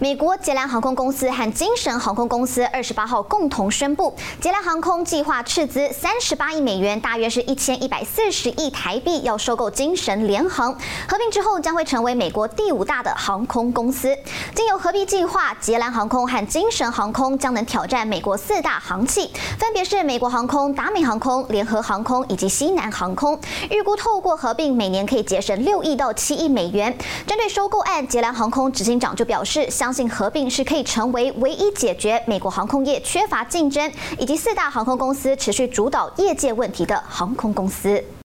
美国捷蓝航空公司和精神航空公司二十八号共同宣布，捷蓝航空计划斥资三十八亿美元，大约是一千一百四十亿台币，要收购精神联航。合并之后将会成为美国第五大的航空公司。经由合并计划，捷蓝航空和精神航空将能挑战美国四大航企，分别是美国航空、达美航空、联合航空以及西南航空。预估透过合并，每年可以节省六亿到七亿美元。针对收购案，捷蓝航空执行长就表示，想相信合并是可以成为唯一解决美国航空业缺乏竞争以及四大航空公司持续主导业界问题的航空公司。